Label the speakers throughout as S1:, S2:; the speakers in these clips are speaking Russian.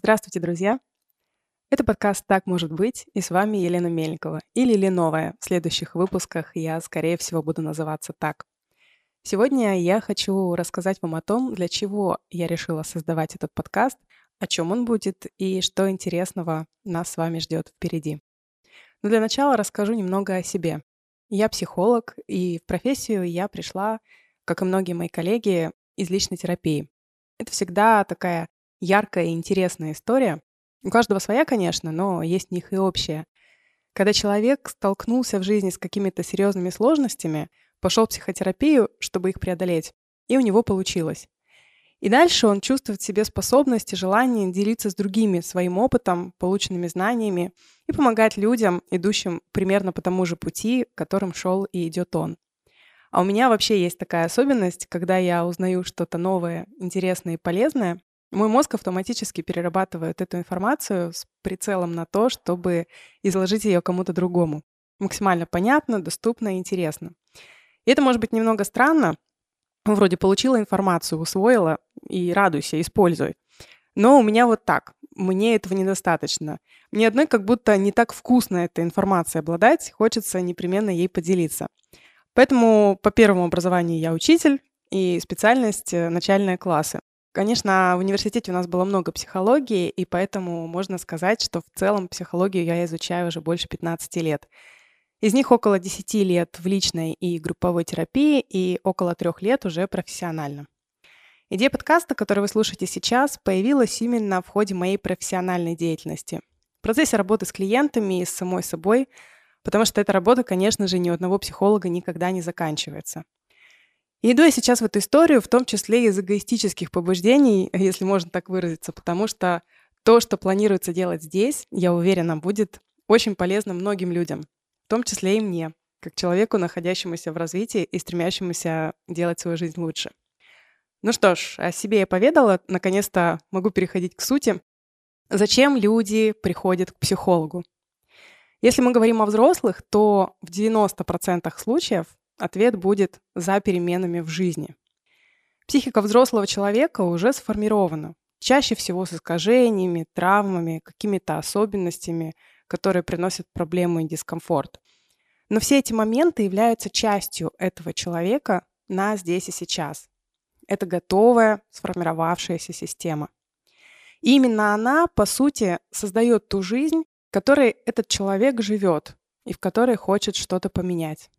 S1: Здравствуйте, друзья! Это подкаст «Так может быть» и с вами Елена Мельникова или Леновая. В следующих выпусках я, скорее всего, буду называться так. Сегодня я хочу рассказать вам о том, для чего я решила создавать этот подкаст, о чем он будет и что интересного нас с вами ждет впереди. Но для начала расскажу немного о себе. Я психолог, и в профессию я пришла, как и многие мои коллеги, из личной терапии. Это всегда такая яркая и интересная история. У каждого своя, конечно, но есть в них и общая. Когда человек столкнулся в жизни с какими-то серьезными сложностями, пошел в психотерапию, чтобы их преодолеть, и у него получилось. И дальше он чувствует в себе способность и желание делиться с другими своим опытом, полученными знаниями и помогать людям, идущим примерно по тому же пути, которым шел и идет он. А у меня вообще есть такая особенность, когда я узнаю что-то новое, интересное и полезное, мой мозг автоматически перерабатывает эту информацию с прицелом на то, чтобы изложить ее кому-то другому. Максимально понятно, доступно и интересно. И это может быть немного странно. Вроде получила информацию, усвоила и радуйся, используй. Но у меня вот так. Мне этого недостаточно. Мне одной как будто не так вкусно эта информация обладать, хочется непременно ей поделиться. Поэтому по первому образованию я учитель и специальность э, начальные классы. Конечно, в университете у нас было много психологии, и поэтому можно сказать, что в целом психологию я изучаю уже больше 15 лет. Из них около 10 лет в личной и групповой терапии и около трех лет уже профессионально. Идея подкаста, который вы слушаете сейчас, появилась именно в ходе моей профессиональной деятельности. В процессе работы с клиентами и с самой собой, потому что эта работа, конечно же, ни у одного психолога никогда не заканчивается. И иду я сейчас в эту историю, в том числе из эгоистических побуждений, если можно так выразиться, потому что то, что планируется делать здесь, я уверена, будет очень полезно многим людям, в том числе и мне, как человеку, находящемуся в развитии и стремящемуся делать свою жизнь лучше. Ну что ж, о себе я поведала, наконец-то могу переходить к сути. Зачем люди приходят к психологу? Если мы говорим о взрослых, то в 90% случаев Ответ будет за переменами в жизни. Психика взрослого человека уже сформирована, чаще всего с искажениями, травмами, какими-то особенностями, которые приносят проблемы и дискомфорт. Но все эти моменты являются частью этого человека на здесь и сейчас. Это готовая, сформировавшаяся система. И именно она, по сути, создает ту жизнь, которой этот человек живет и в которой хочет что-то поменять.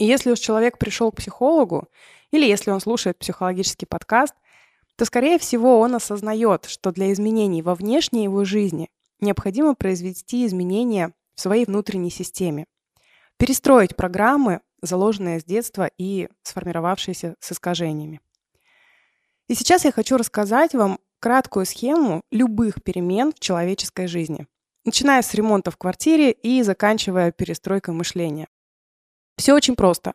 S1: И если уж человек пришел к психологу, или если он слушает психологический подкаст, то, скорее всего, он осознает, что для изменений во внешней его жизни необходимо произвести изменения в своей внутренней системе, перестроить программы, заложенные с детства и сформировавшиеся с искажениями. И сейчас я хочу рассказать вам краткую схему любых перемен в человеческой жизни, начиная с ремонта в квартире и заканчивая перестройкой мышления. Все очень просто.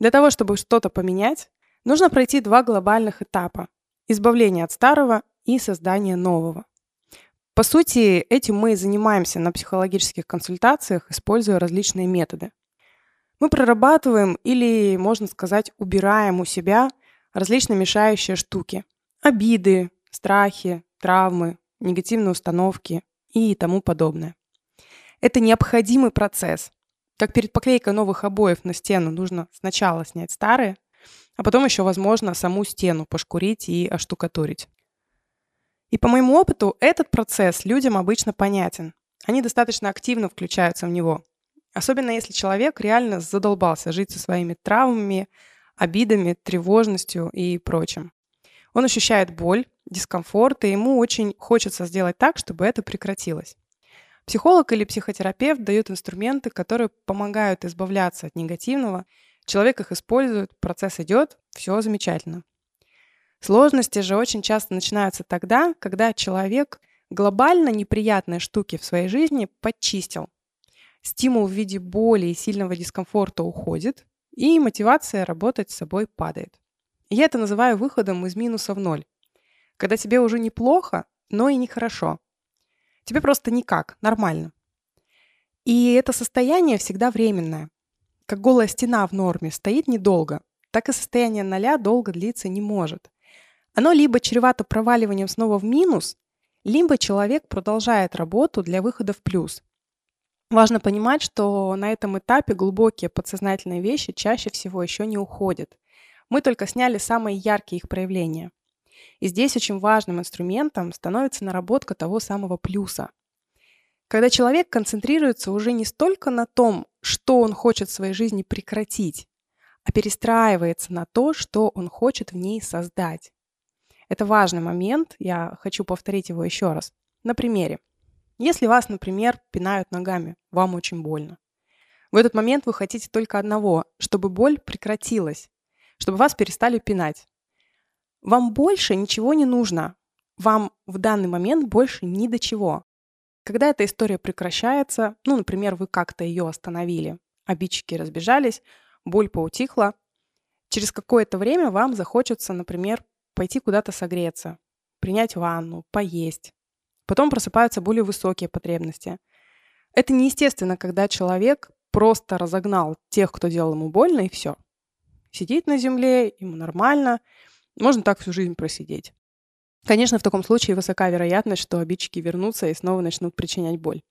S1: Для того, чтобы что-то поменять, нужно пройти два глобальных этапа – избавление от старого и создание нового. По сути, этим мы и занимаемся на психологических консультациях, используя различные методы. Мы прорабатываем или, можно сказать, убираем у себя различные мешающие штуки. Обиды, страхи, травмы, негативные установки и тому подобное. Это необходимый процесс, как перед поклейкой новых обоев на стену нужно сначала снять старые, а потом еще, возможно, саму стену пошкурить и оштукатурить. И по моему опыту этот процесс людям обычно понятен. Они достаточно активно включаются в него. Особенно если человек реально задолбался жить со своими травмами, обидами, тревожностью и прочим. Он ощущает боль, дискомфорт, и ему очень хочется сделать так, чтобы это прекратилось. Психолог или психотерапевт дают инструменты, которые помогают избавляться от негативного. Человек их использует, процесс идет, все замечательно. Сложности же очень часто начинаются тогда, когда человек глобально неприятные штуки в своей жизни подчистил. Стимул в виде боли и сильного дискомфорта уходит, и мотивация работать с собой падает. Я это называю выходом из минуса в ноль. Когда тебе уже неплохо, но и нехорошо. Тебе просто никак, нормально. И это состояние всегда временное. Как голая стена в норме стоит недолго, так и состояние ноля долго длиться не может. Оно либо чревато проваливанием снова в минус, либо человек продолжает работу для выхода в плюс. Важно понимать, что на этом этапе глубокие подсознательные вещи чаще всего еще не уходят. Мы только сняли самые яркие их проявления. И здесь очень важным инструментом становится наработка того самого плюса. Когда человек концентрируется уже не столько на том, что он хочет в своей жизни прекратить, а перестраивается на то, что он хочет в ней создать. Это важный момент, я хочу повторить его еще раз. На примере. Если вас, например, пинают ногами, вам очень больно. В этот момент вы хотите только одного, чтобы боль прекратилась, чтобы вас перестали пинать. Вам больше ничего не нужно. Вам в данный момент больше ни до чего. Когда эта история прекращается, ну, например, вы как-то ее остановили, обидчики разбежались, боль поутихла, через какое-то время вам захочется, например, пойти куда-то согреться, принять ванну, поесть. Потом просыпаются более высокие потребности. Это неестественно, когда человек просто разогнал тех, кто делал ему больно, и все. Сидит на земле, ему нормально. Можно так всю жизнь просидеть. Конечно, в таком случае высока вероятность, что обидчики вернутся и снова начнут причинять боль.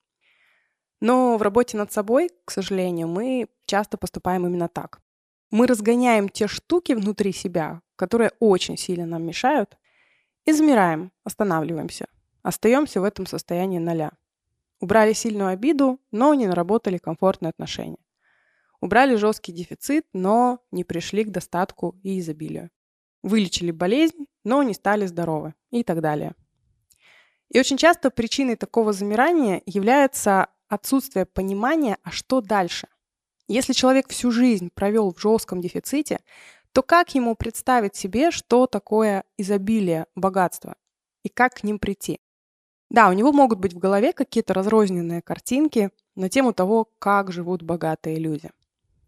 S1: Но в работе над собой, к сожалению, мы часто поступаем именно так. Мы разгоняем те штуки внутри себя, которые очень сильно нам мешают, и замираем, останавливаемся. Остаемся в этом состоянии ноля. Убрали сильную обиду, но не наработали комфортные отношения. Убрали жесткий дефицит, но не пришли к достатку и изобилию. Вылечили болезнь, но не стали здоровы и так далее. И очень часто причиной такого замирания является отсутствие понимания, а что дальше. Если человек всю жизнь провел в жестком дефиците, то как ему представить себе, что такое изобилие, богатство, и как к ним прийти? Да, у него могут быть в голове какие-то разрозненные картинки на тему того, как живут богатые люди.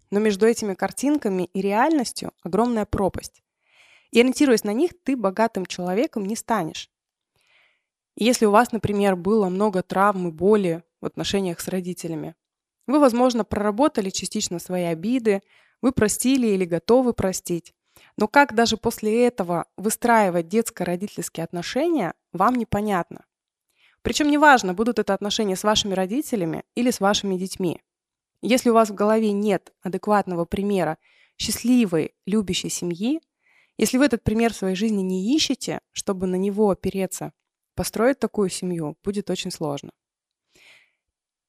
S1: Но между этими картинками и реальностью огромная пропасть. И ориентируясь на них, ты богатым человеком не станешь. Если у вас, например, было много травм и боли в отношениях с родителями, вы, возможно, проработали частично свои обиды, вы простили или готовы простить. Но как даже после этого выстраивать детско-родительские отношения, вам непонятно. Причем неважно, будут это отношения с вашими родителями или с вашими детьми. Если у вас в голове нет адекватного примера счастливой, любящей семьи, если вы этот пример в своей жизни не ищете, чтобы на него опереться, построить такую семью будет очень сложно.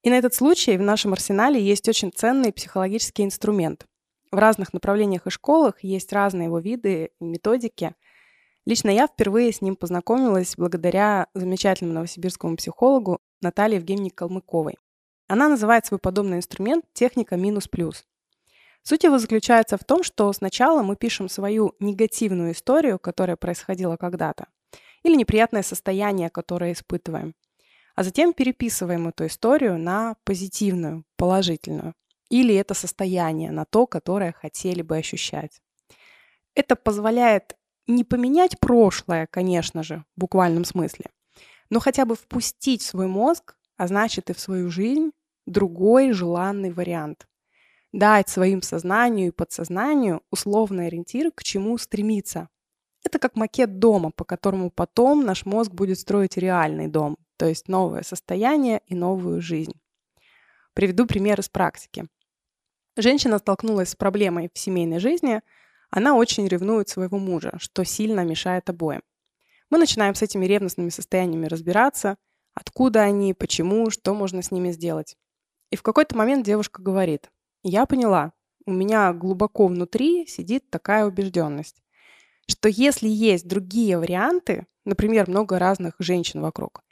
S1: И на этот случай в нашем арсенале есть очень ценный психологический инструмент. В разных направлениях и школах есть разные его виды и методики. Лично я впервые с ним познакомилась благодаря замечательному новосибирскому психологу Наталье Евгеньевне Калмыковой. Она называет свой подобный инструмент техника минус-плюс. Суть его заключается в том, что сначала мы пишем свою негативную историю, которая происходила когда-то, или неприятное состояние, которое испытываем – а затем переписываем эту историю на позитивную, положительную. Или это состояние на то, которое хотели бы ощущать. Это позволяет не поменять прошлое, конечно же, в буквальном смысле, но хотя бы впустить в свой мозг, а значит и в свою жизнь, другой желанный вариант. Дать своим сознанию и подсознанию условный ориентир, к чему стремиться. Это как макет дома, по которому потом наш мозг будет строить реальный дом, то есть новое состояние и новую жизнь. Приведу пример из практики. Женщина столкнулась с проблемой в семейной жизни, она очень ревнует своего мужа, что сильно мешает обоим. Мы начинаем с этими ревностными состояниями разбираться, откуда они, почему, что можно с ними сделать. И в какой-то момент девушка говорит, я поняла, у меня глубоко внутри сидит такая убежденность, что если есть другие варианты, например, много разных женщин вокруг,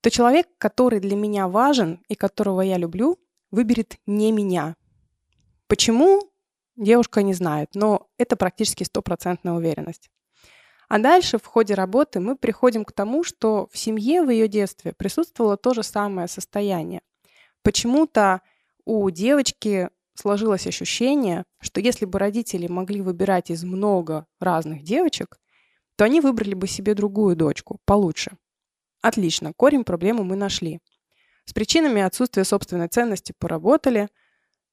S1: то человек, который для меня важен и которого я люблю, выберет не меня. Почему? Девушка не знает, но это практически стопроцентная уверенность. А дальше в ходе работы мы приходим к тому, что в семье в ее детстве присутствовало то же самое состояние. Почему-то у девочки сложилось ощущение, что если бы родители могли выбирать из много разных девочек, то они выбрали бы себе другую дочку, получше. Отлично, корень проблемы мы нашли. С причинами отсутствия собственной ценности поработали.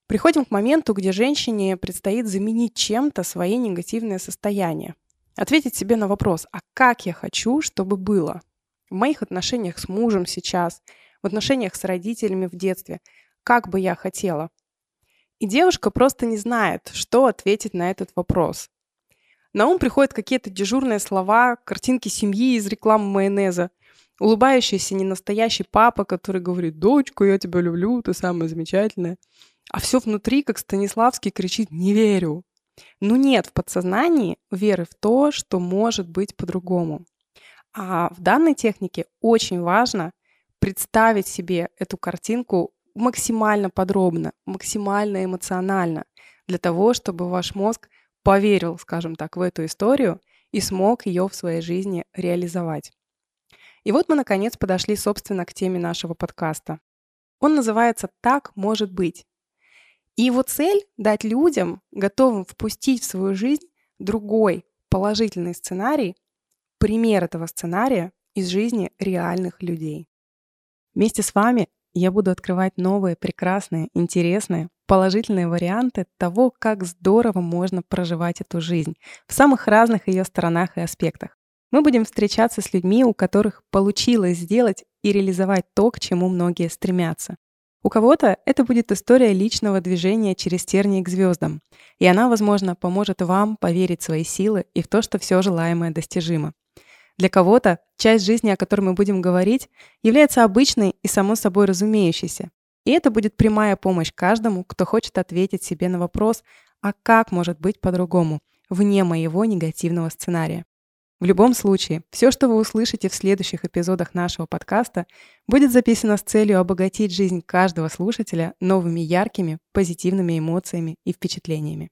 S1: Приходим к моменту, где женщине предстоит заменить чем-то свои негативные состояния. Ответить себе на вопрос, а как я хочу, чтобы было? в моих отношениях с мужем сейчас, в отношениях с родителями в детстве, как бы я хотела. И девушка просто не знает, что ответить на этот вопрос. На ум приходят какие-то дежурные слова, картинки семьи из рекламы майонеза, улыбающийся ненастоящий папа, который говорит «Дочка, я тебя люблю, ты самая замечательная». А все внутри, как Станиславский, кричит «Не верю». Ну нет в подсознании веры в то, что может быть по-другому. А в данной технике очень важно представить себе эту картинку максимально подробно, максимально эмоционально, для того, чтобы ваш мозг поверил, скажем так, в эту историю и смог ее в своей жизни реализовать. И вот мы, наконец, подошли, собственно, к теме нашего подкаста. Он называется «Так может быть». И его цель — дать людям, готовым впустить в свою жизнь другой положительный сценарий, пример этого сценария из жизни реальных людей. Вместе с вами я буду открывать новые, прекрасные, интересные, положительные варианты того, как здорово можно проживать эту жизнь в самых разных ее сторонах и аспектах. Мы будем встречаться с людьми, у которых получилось сделать и реализовать то, к чему многие стремятся. У кого-то это будет история личного движения через тернии к звездам, и она, возможно, поможет вам поверить в свои силы и в то, что все желаемое достижимо. Для кого-то часть жизни, о которой мы будем говорить, является обычной и само собой разумеющейся. И это будет прямая помощь каждому, кто хочет ответить себе на вопрос, а как может быть по-другому, вне моего негативного сценария. В любом случае, все, что вы услышите в следующих эпизодах нашего подкаста, будет записано с целью обогатить жизнь каждого слушателя новыми яркими, позитивными эмоциями и впечатлениями.